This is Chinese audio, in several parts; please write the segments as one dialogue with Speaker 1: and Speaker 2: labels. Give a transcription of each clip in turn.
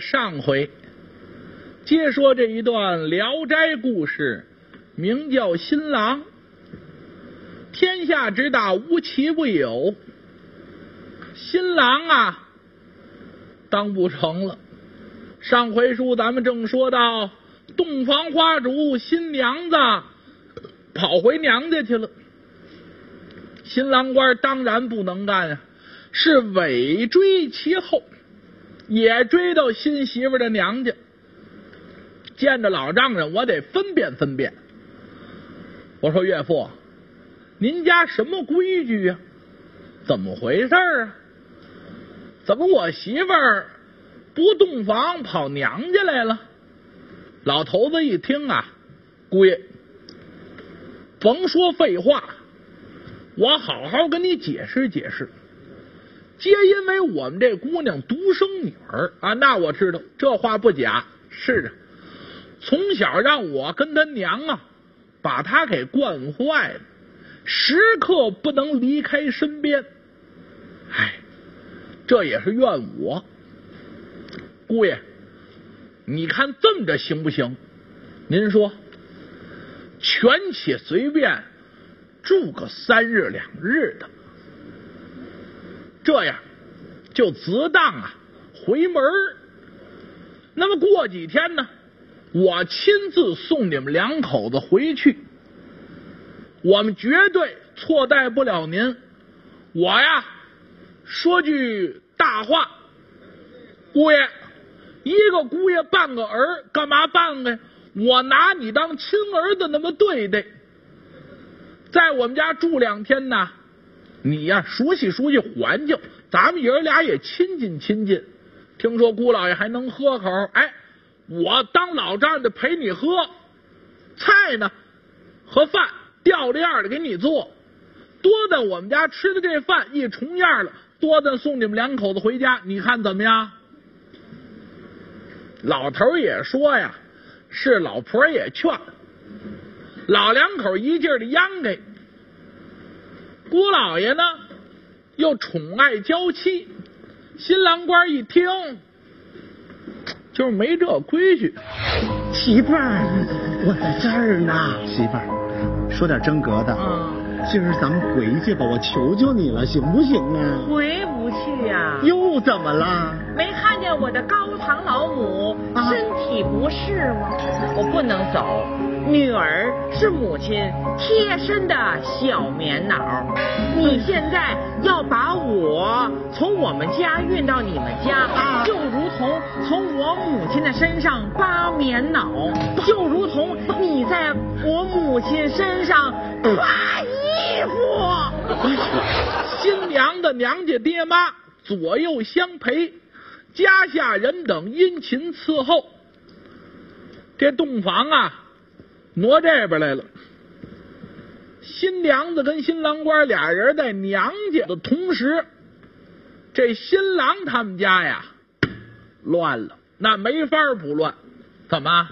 Speaker 1: 上回，接说这一段《聊斋》故事，名叫新郎。天下之大，无奇不有。新郎啊，当不成了。上回书咱们正说到，洞房花烛新娘子跑回娘家去了。新郎官当然不能干啊，是尾追其后，也追到新媳妇的娘家。见着老丈人，我得分辨分辨。我说岳父，您家什么规矩呀？怎么回事啊？怎么我媳妇儿不洞房跑娘家来了？老头子一听啊，姑爷，甭说废话。我好好跟你解释解释，皆因为我们这姑娘独生女儿啊，那我知道这话不假，是啊。从小让我跟他娘啊，把她给惯坏了，时刻不能离开身边。哎，这也是怨我。姑爷，你看这么着行不行？您说，全且随便。住个三日两日的，这样就值当啊回门那么过几天呢，我亲自送你们两口子回去。我们绝对错待不了您。我呀，说句大话，姑爷，一个姑爷半个儿，干嘛半个呀？我拿你当亲儿子那么对待。在我们家住两天呢，你呀熟悉熟悉环境，咱们爷儿俩也亲近亲近。听说姑老爷还能喝口，哎，我当老丈人的陪你喝菜呢，和饭调着样的给你做。多的我们家吃的这饭一重样了，多的送你们两口子回家，你看怎么样？老头也说呀，是老婆也劝。老两口一劲儿的央给，姑老爷呢又宠爱娇妻，新郎官一听就是没这规矩。
Speaker 2: 媳妇儿，我在这儿呢。媳妇儿，说点真格的。嗯，今儿咱们回去吧，我求求你了，行不行啊？
Speaker 3: 回不去呀。
Speaker 2: 又怎么了？
Speaker 3: 没看见我的高堂老母身体不适吗？我不能走。女儿是母亲贴身的小棉袄，你现在要把我从我们家运到你们家，就如同从我母亲的身上扒棉袄，就如同你在我母亲身上扒衣服。
Speaker 1: 新娘的娘家爹妈左右相陪，家下人等殷勤伺候，这洞房啊。挪这边来了，新娘子跟新郎官俩人在娘家的同时，这新郎他们家呀乱了，那没法不乱。怎么？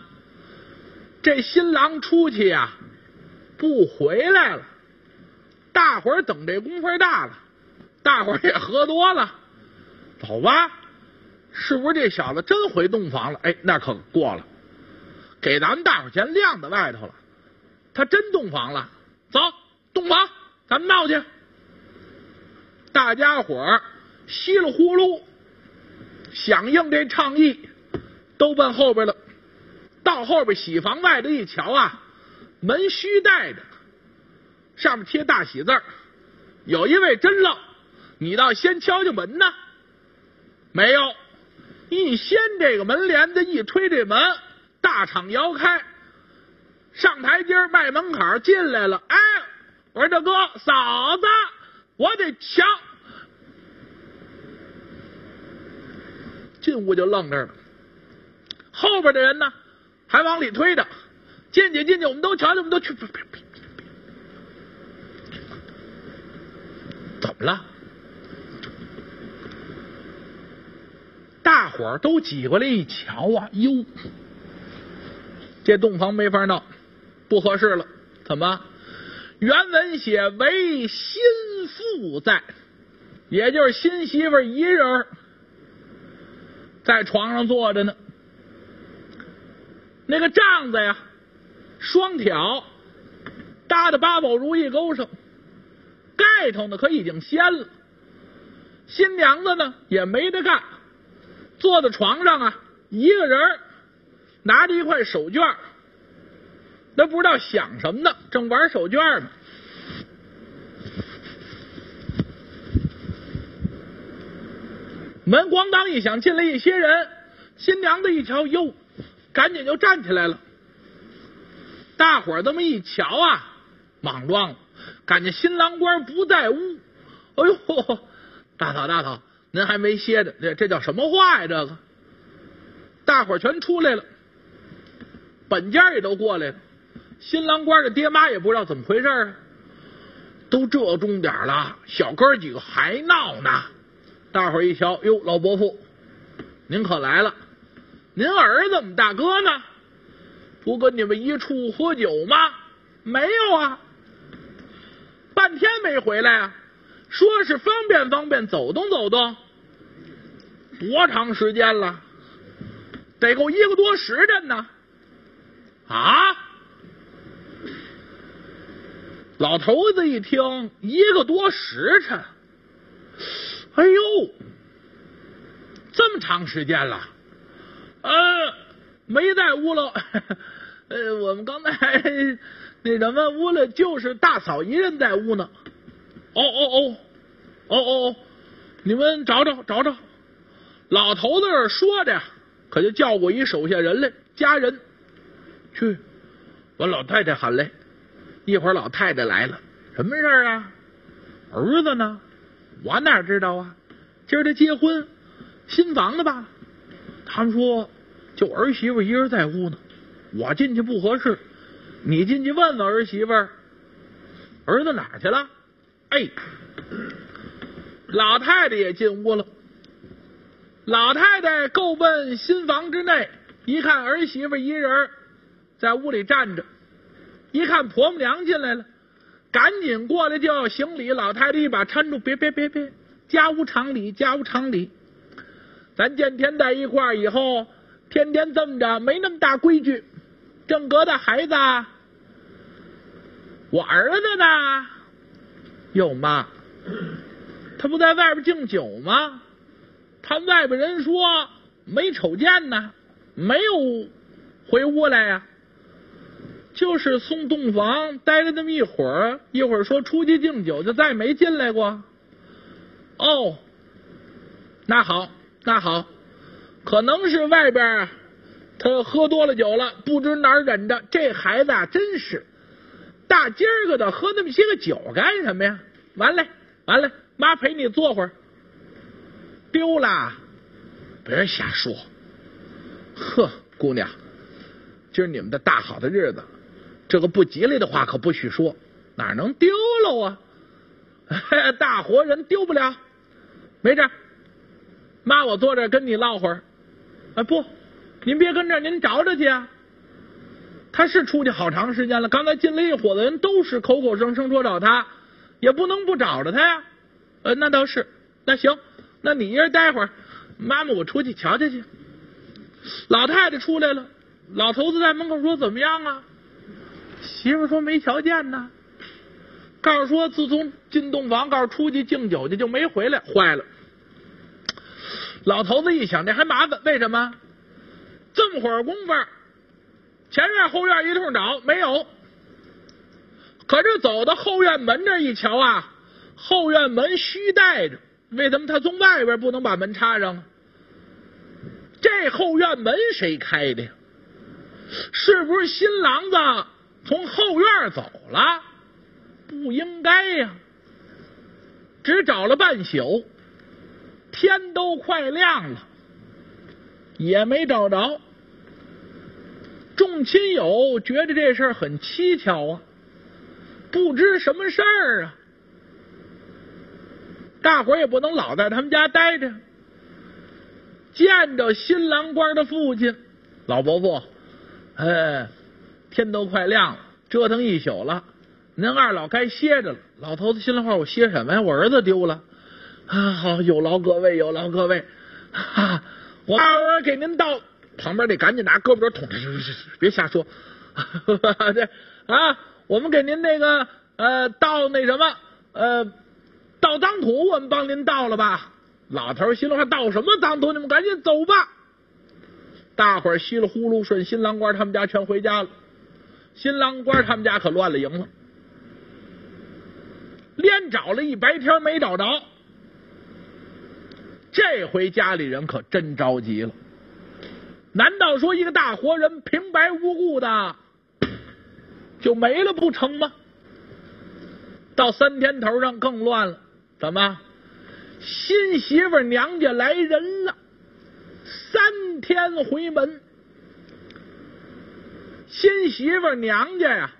Speaker 1: 这新郎出去呀不回来了，大伙儿等这功夫大了，大伙儿也喝多了，走吧，是不是这小子真回洞房了？哎，那可过了。给咱们大伙儿钱晾在外头了，他真洞房了。走，洞房，咱们闹去。大家伙儿稀里呼噜响应这倡议，都奔后边了。到后边喜房外头一瞧啊，门虚带着，上面贴大喜字儿有一位真愣，你倒先敲敲门呢。没有，一掀这个门帘子，一推这门。大敞摇开，上台阶迈门槛进来了。哎，我说大哥嫂子，我得瞧。进屋就愣这儿了。后边的人呢，还往里推着。进去进去，我们都瞧瞧，我们都去。怎么了？大伙儿都挤过来一瞧啊，哟！这洞房没法闹，不合适了。怎么？原文写为新妇在，也就是新媳妇一人。在床上坐着呢。那个帐子呀，双挑搭在八宝如意钩上，盖头呢可已经掀了。新娘子呢也没得干，坐在床上啊，一个人拿着一块手绢，那不知道想什么呢，正玩手绢呢。门咣当一响，进来一些人。新娘子一瞧，哟，赶紧就站起来了。大伙儿这么一瞧啊，莽撞了，感觉新郎官不在屋。哎呦，大嫂大嫂，您还没歇着，这这叫什么话呀？这个，大伙儿全出来了，本家也都过来了。新郎官的爹妈也不知道怎么回事啊，都这钟点了，小哥几个还闹呢。大伙儿一瞧，哟，老伯父，您可来了！您儿子们、大哥呢？不跟你们一处喝酒吗？没有啊，半天没回来啊。说是方便方便，走动走动。多长时间了？得够一个多时辰呢。啊！老头子一听，一个多时辰。哎呦，这么长时间了，呃，没在屋了。呃，我们刚才那什么屋里就是大嫂一人在屋呢。哦哦哦哦，哦哦，你们找找找找。老头子说着，可就叫过一手下人来，家人去把老太太喊来。一会儿老太太来了，什么事儿啊？儿子呢？我哪知道啊？今儿他结婚，新房子吧？他们说就儿媳妇一人在屋呢。我进去不合适，你进去问问儿媳妇，儿子哪去了？哎，老太太也进屋了。老太太够奔新房之内，一看儿媳妇一人在屋里站着，一看婆母娘进来了。赶紧过来就要行礼，老太太一把搀住，别别别别，家无常理，家无常理。咱见天在一块儿以后，天天这么着，没那么大规矩。正格的孩子，我儿子呢？有妈，他不在外边敬酒吗？他外边人说没瞅见呢，没有回屋来呀。就是送洞房待了那么一会儿，一会儿说出去敬酒，就再没进来过。哦，那好，那好，可能是外边他喝多了酒了，不知哪儿忍着。这孩子啊，真是大今儿个的喝那么些个酒干什么呀？完了，完了，妈陪你坐会儿。丢了，别瞎说。呵，姑娘，今儿你们的大好的日子。这个不吉利的话可不许说，哪能丢了啊？大活人丢不了，没事。妈，我坐这跟你唠会儿。啊，不，您别跟这，您找找去啊。他是出去好长时间了，刚才进来一伙子人，都是口口声声说找他，也不能不找着他呀。呃，那倒是，那行，那你一人待会儿，妈妈我出去瞧瞧去。老太太出来了，老头子在门口说：“怎么样啊？”媳妇说没瞧见呢，告诉说自从进洞房，告诉出去敬酒去就没回来，坏了。老头子一想，这还麻烦，为什么？这么会儿功夫，前院后院一通找没有，可是走到后院门这一瞧啊，后院门虚带着，为什么他从外边不能把门插上啊？这后院门谁开的呀？是不是新郎子？从后院走了，不应该呀！只找了半宿，天都快亮了，也没找着。众亲友觉得这事儿很蹊跷啊，不知什么事儿啊。大伙儿也不能老在他们家待着，见着新郎官的父亲老伯父，哎。天都快亮了，折腾一宿了，您二老该歇着了。老头子心里话：我歇什么呀？我儿子丢了啊！好，有劳各位，有劳各位。哈，我待会儿给您倒。旁边得赶紧拿胳膊肘捅，别瞎说。这啊，我们给您那个呃倒那什么呃倒脏土，我们帮您倒了吧。老头心里话倒什么脏土？你们赶紧走吧。大伙儿稀里呼噜顺新郎官他们家全回家了。新郎官他们家可乱了营了，连找了一白天没找着。这回家里人可真着急了。难道说一个大活人平白无故的就没了不成吗？到三天头上更乱了，怎么？新媳妇娘家来人了，三天回门。新媳妇娘家呀，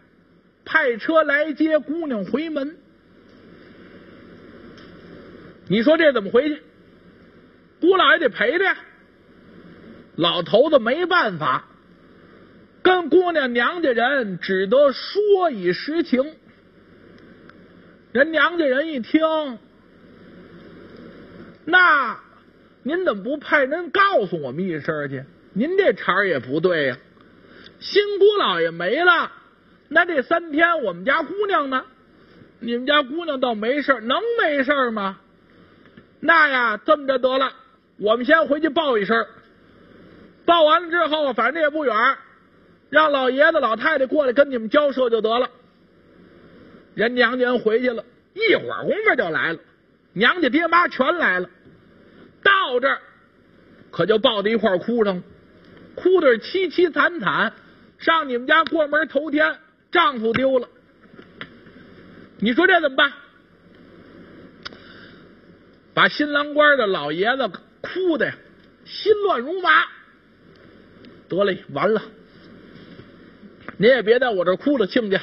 Speaker 1: 派车来接姑娘回门。你说这怎么回去？姑老爷得陪着呀。老头子没办法，跟姑娘娘家人只得说以实情。人娘家人一听，那您怎么不派人告诉我们一声去？您这茬也不对呀。新姑老爷没了，那这三天我们家姑娘呢？你们家姑娘倒没事，能没事吗？那呀，这么着得了，我们先回去报一声。报完了之后，反正也不远，让老爷子、老太太过来跟你们交涉就得了。人娘家人回去了，一会儿功夫就来了，娘家爹妈全来了。到这儿，可就抱在一块哭上了，哭的是凄凄惨惨。上你们家过门头天，丈夫丢了，你说这怎么办？把新郎官的老爷子哭的呀，心乱如麻。得嘞，完了！您也别在我这哭了，亲家。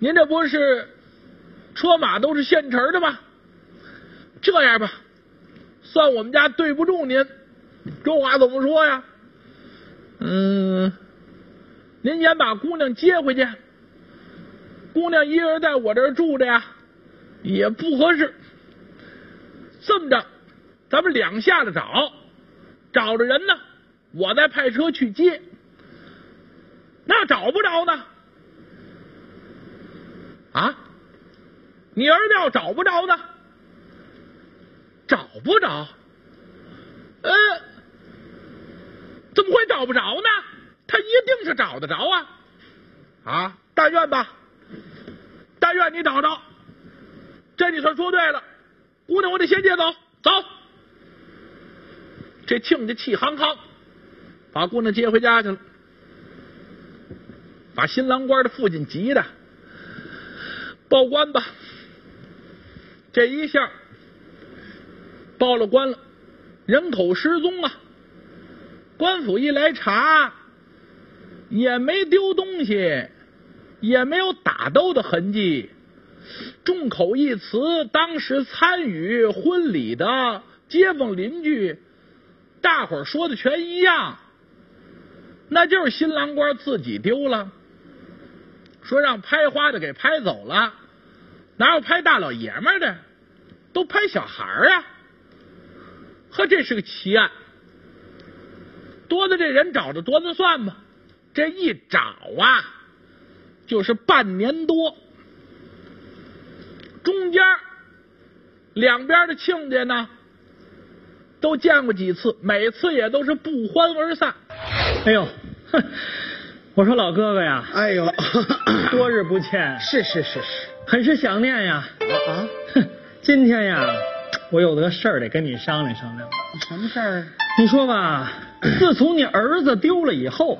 Speaker 1: 您这不是车马都是现成的吗？这样吧，算我们家对不住您。这话怎么说呀？嗯，您先把姑娘接回去。姑娘一个人在我这儿住着呀，也不合适。这么着，咱们两下子找，找着人呢。我再派车去接，那找不着呢？啊，你儿子要找不着呢？找不着？呃，怎么会找不着呢？他一定是找得着啊！啊，但愿吧，但愿你找着。这你算说对了，姑娘，我得先接走，走。这亲家气哼哼。把姑娘接回家去了，把新郎官的父亲急的报官吧。这一下报了官了，人口失踪啊！官府一来查，也没丢东西，也没有打斗的痕迹。众口一词，当时参与婚礼的街坊邻居，大伙说的全一样。那就是新郎官自己丢了，说让拍花的给拍走了，哪有拍大老爷们的，都拍小孩啊！呵，这是个奇案，多的这人找着多的算吧，这一找啊，就是半年多，中间两边的亲家呢都见过几次，每次也都是不欢而散。
Speaker 2: 哎呦，我说老哥哥呀，
Speaker 4: 哎呦，
Speaker 2: 多日不见，
Speaker 4: 是是是是，
Speaker 2: 很是想念呀。
Speaker 4: 啊，哼
Speaker 2: 今天呀，我有个事儿得跟你商量商量。
Speaker 4: 什么事儿？
Speaker 2: 你说吧，自从你儿子丢了以后，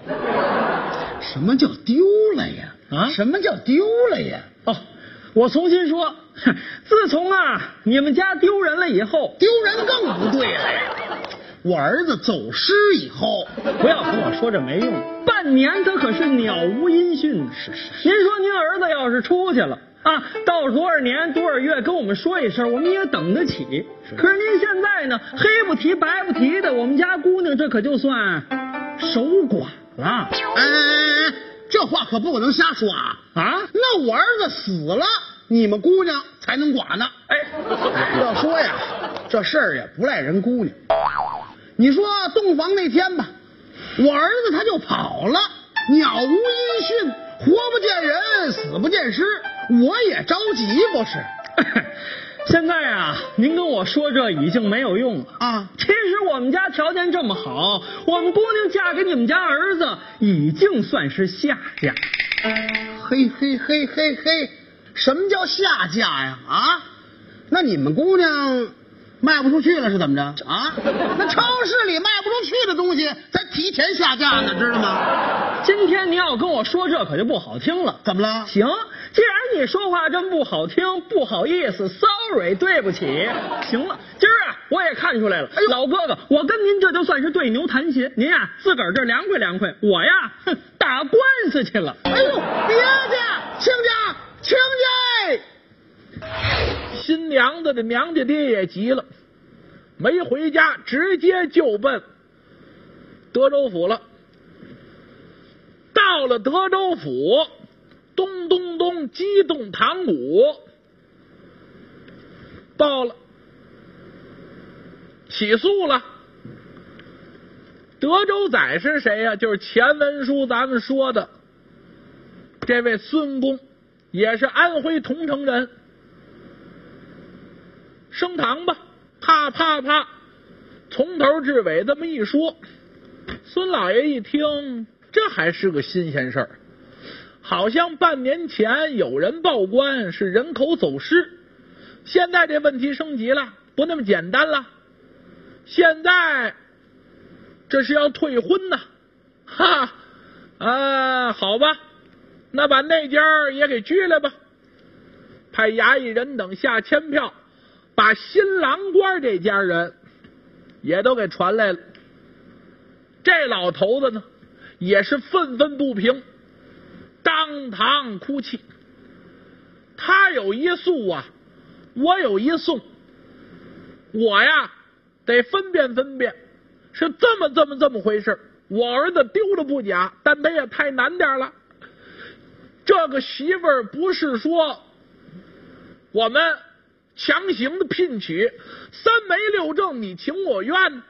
Speaker 4: 什么叫丢了呀？
Speaker 2: 啊，
Speaker 4: 什么叫丢了呀？
Speaker 2: 哦，我重新说，自从啊你们家丢人了以后，
Speaker 4: 丢人更不对了呀。我儿子走失以后，
Speaker 2: 不要跟我说这没用。半年他可是鸟无音讯。
Speaker 4: 是是。
Speaker 2: 您说您儿子要是出去了啊，到多少年多少月跟我们说一声，我们也等得起。可是您现在呢，黑不提白不提的，我们家姑娘这可就算守寡了。
Speaker 4: 哎哎哎，这话可不能瞎说啊！
Speaker 2: 啊，
Speaker 4: 那我儿子死了，你们姑娘才能寡呢。
Speaker 2: 哎，
Speaker 4: 要说呀，这事儿也不赖人姑娘。你说洞房那天吧，我儿子他就跑了，鸟无音讯，活不见人，死不见尸，我也着急不是？
Speaker 2: 现在啊，您跟我说这已经没有用了
Speaker 4: 啊
Speaker 2: 其实我们家条件这么好，我们姑娘嫁给你们家儿子已经算是下嫁。
Speaker 4: 嘿嘿嘿嘿嘿，什么叫下嫁呀？啊，那你们姑娘卖不出去了是怎么着啊？那超市里卖不出去的东西，咱提前下架呢，知道吗？
Speaker 2: 今天您要跟我说这可就不好听了。
Speaker 4: 怎么了？
Speaker 2: 行，既然你说话这么不好听，不好意思，sorry，对不起。行了，今儿啊，我也看出来了，老哥哥，我跟您这就算是对牛弹琴，您呀自个儿这凉快凉快，我呀哼打官司去了。
Speaker 4: 哎呦，别介，亲家，亲家！
Speaker 1: 新娘子的娘家爹也急了，没回家，直接就奔德州府了。到了德州府，咚咚咚，激动堂鼓，到了，起诉了。德州仔是谁呀、就是前文书咱们说的。这位孙公，也是安徽桐城人。升堂吧，啪啪啪，从头至尾这么一说，孙老爷一听，这还是个新鲜事儿，好像半年前有人报官是人口走失，现在这问题升级了，不那么简单了，现在这是要退婚呐，哈，啊，好吧，那把那家也给拘来吧，派衙役人等下签票。把新郎官这家人也都给传来了。这老头子呢，也是愤愤不平，当堂哭泣。他有一诉啊，我有一讼，我呀得分辨分辨，是这么这么这么回事。我儿子丢了不假，但他也太难点了。这个媳妇儿不是说我们。强行的聘娶，三媒六证，你情我愿，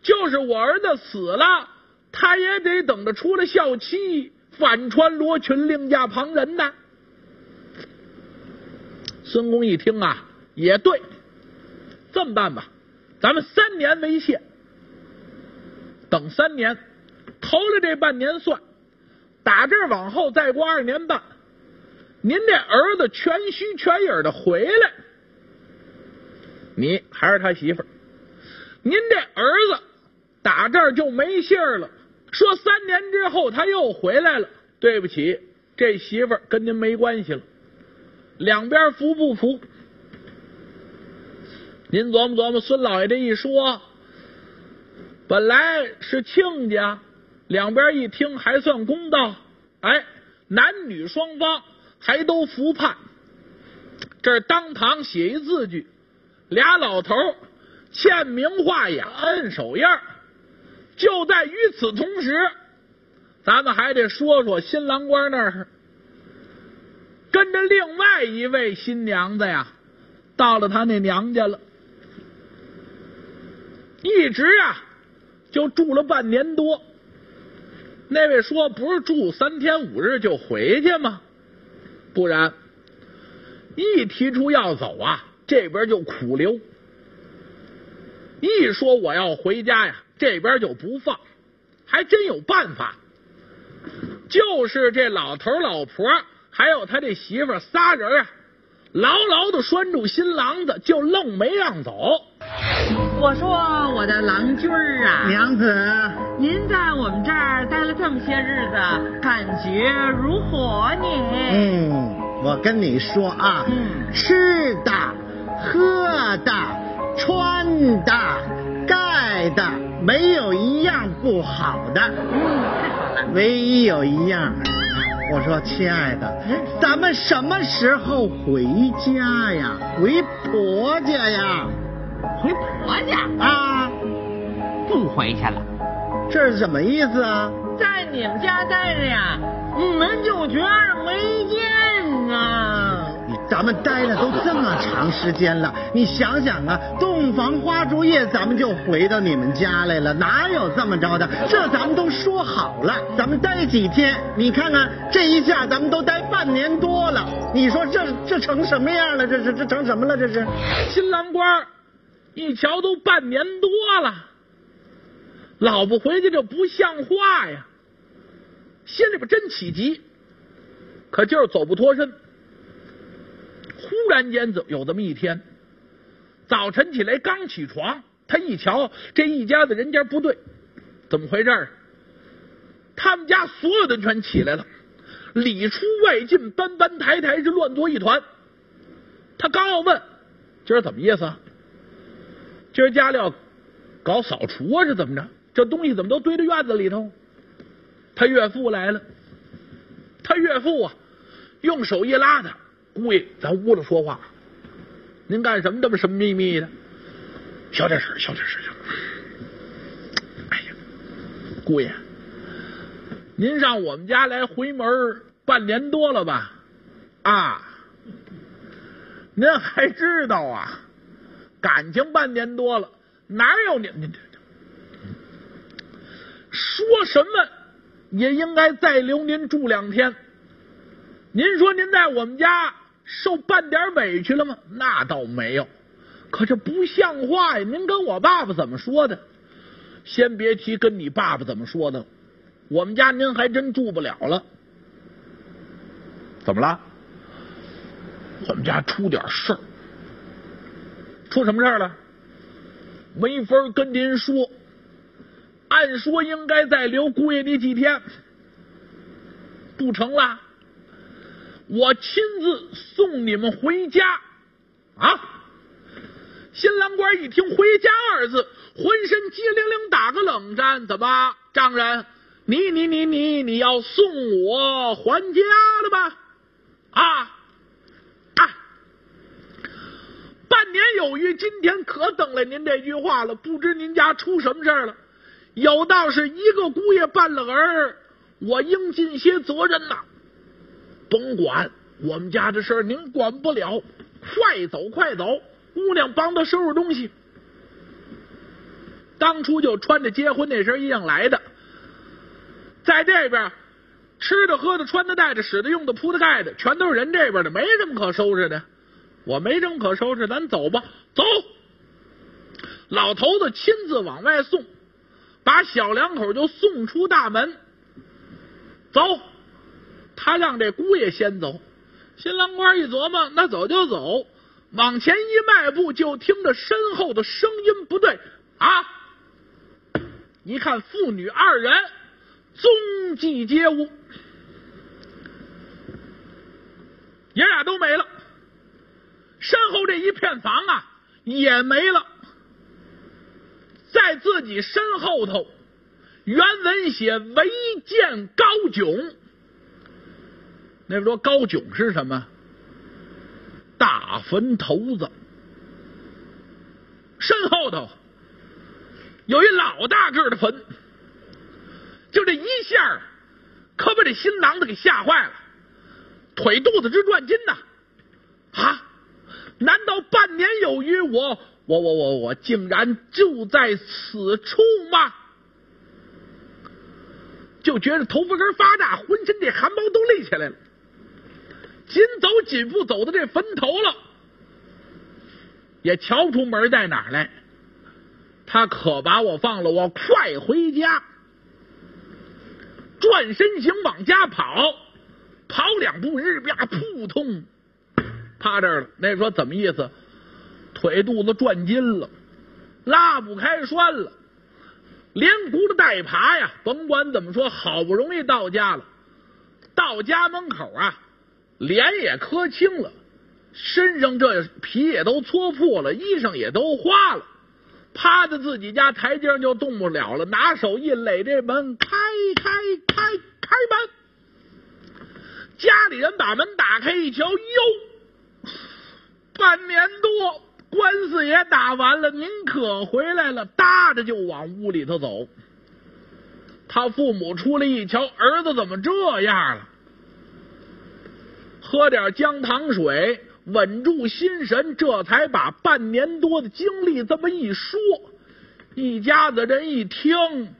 Speaker 1: 就是我儿子死了，他也得等着出了孝期，反穿罗裙，另嫁旁人呢。孙公一听啊，也对，这么办吧，咱们三年为限，等三年，头了这半年算，打这儿往后再过二年半，您这儿子全虚全影的回来。你还是他媳妇儿，您这儿子打这儿就没信儿了。说三年之后他又回来了，对不起，这媳妇儿跟您没关系了。两边服不服？您琢磨琢磨，孙老爷这一说，本来是亲家，两边一听还算公道，哎，男女双方还都服判。这当堂写一字据。俩老头签名画押，摁手印儿就在与此同时，咱们还得说说新郎官那儿跟着另外一位新娘子呀，到了他那娘家了，一直啊就住了半年多。那位说不是住三天五日就回去吗？不然，一提出要走啊。这边就苦留，一说我要回家呀，这边就不放，还真有办法，就是这老头老婆还有他这媳妇仨人啊，牢牢的拴住新郎子，就愣没让走。
Speaker 3: 我说我的郎君儿啊，
Speaker 4: 娘子，
Speaker 3: 您在我们这儿待了这么些日子，感觉如何呢？
Speaker 4: 嗯，我跟你说啊，
Speaker 3: 嗯
Speaker 4: 吃的。喝的、穿的、盖的，没有一样不好的。
Speaker 3: 嗯，
Speaker 4: 唯一有一样，我说亲爱的，咱们什么时候回家呀？回婆家呀？
Speaker 3: 回婆家
Speaker 4: 啊？
Speaker 3: 不回去了。
Speaker 4: 这是什么意思啊？
Speaker 3: 在你们家待着呀，你们就觉着没劲啊。
Speaker 4: 咱们待了都这么长时间了，你想想啊，洞房花烛夜咱们就回到你们家来了，哪有这么着的？这咱们都说好了，咱们待几天？你看看这一下，咱们都待半年多了，你说这这成什么样了？这这这成什么了？这是
Speaker 1: 新郎官一瞧都半年多了，老婆回去这不像话呀，心里边真起急，可就是走不脱身。突然间，有有这么一天，早晨起来刚起床，他一瞧这一家子人家不对，怎么回事？他们家所有的全起来了，里出外进，搬搬抬抬，是乱作一团。他刚要问今儿怎么意思啊？今儿家里要搞扫除啊，是怎么着？这东西怎么都堆在院子里头？他岳父来了，他岳父啊，用手一拉他。姑爷，咱屋里说话，您干什么这么神秘秘的？小点声，小点声。哎呀，姑爷，您上我们家来回门半年多了吧？啊，您还知道啊？感情半年多了，哪有您？您说什么也应该再留您住两天。您说您在我们家。受半点委屈了吗？那倒没有，可这不像话呀！您跟我爸爸怎么说的？先别提跟你爸爸怎么说的，我们家您还真住不了了。怎么了？我们家出点事儿，出什么事儿了？没法跟您说。按说应该再留姑爷你几天，不成了。我亲自送你们回家啊！新郎官一听“回家”二字，浑身激灵灵打个冷战。怎么，丈人，你你你你你要送我还家了吧？啊啊！半年有余，今天可等来您这句话了。不知您家出什么事了？有道是一个姑爷半了儿，我应尽些责任呐。甭管我们家的事儿，您管不了。快走，快走！姑娘帮他收拾东西。当初就穿着结婚那身衣裳来的，在这边吃的、喝的、穿的、戴的、使的、用的、铺的、盖的，全都是人这边的，没什么可收拾的。我没什么可收拾，咱走吧。走！老头子亲自往外送，把小两口就送出大门。走。他让这姑爷先走，新郎官一琢磨，那走就走，往前一迈步，就听着身后的声音不对。啊！一看父女二人踪迹皆无，爷俩都没了，身后这一片房啊也没了，在自己身后头，原文写唯见高炯。那说高炯是什么？大坟头子，身后头有一老大个的坟，就这一下，可把这新郎子给吓坏了，腿肚子直转筋呐！啊，难道半年有余，我我我我我竟然就在此处吗？就觉得头发根发炸，浑身这汗毛都立起来了。紧走紧步走到这坟头了，也瞧不出门在哪儿来。他可把我放了，我快回家。转身行往家跑，跑两步日吧扑通趴这儿了。那说怎么意思？腿肚子转筋了，拉不开栓了，连轱辘带爬呀。甭管怎么说，好不容易到家了，到家门口啊。脸也磕青了，身上这皮也都搓破了，衣裳也都花了，趴在自己家台阶上就动不了了，拿手一垒这门，开开开开门。家里人把门打开一瞧，哟，半年多官司也打完了，您可回来了，搭着就往屋里头走。他父母出来一瞧，儿子怎么这样了？喝点姜糖水，稳住心神，这才把半年多的经历这么一说。一家子人一听，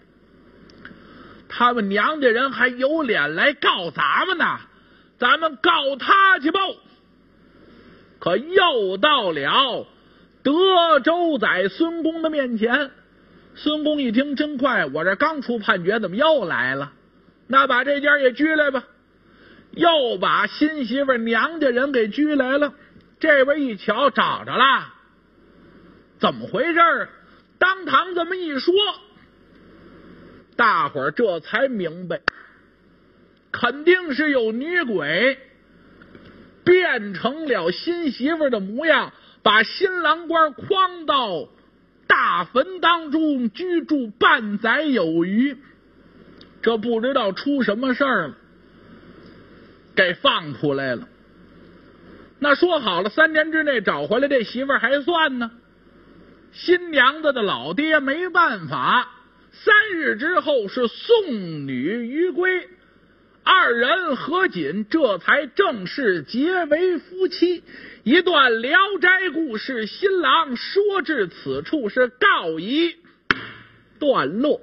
Speaker 1: 他们娘家人还有脸来告咱们呢？咱们告他去吧。可又到了德州宰孙公的面前，孙公一听真快，我这刚出判决，怎么又来了？那把这家也拘来吧。又把新媳妇娘家人给拘来了。这边一瞧，找着了，怎么回事？当堂这么一说，大伙儿这才明白，肯定是有女鬼变成了新媳妇的模样，把新郎官诓到大坟当中居住半载有余。这不知道出什么事儿了。给放出来了。那说好了，三年之内找回来这媳妇还算呢。新娘子的老爹没办法，三日之后是送女于归，二人合锦，这才正式结为夫妻。一段《聊斋》故事，新郎说至此处是告一段落。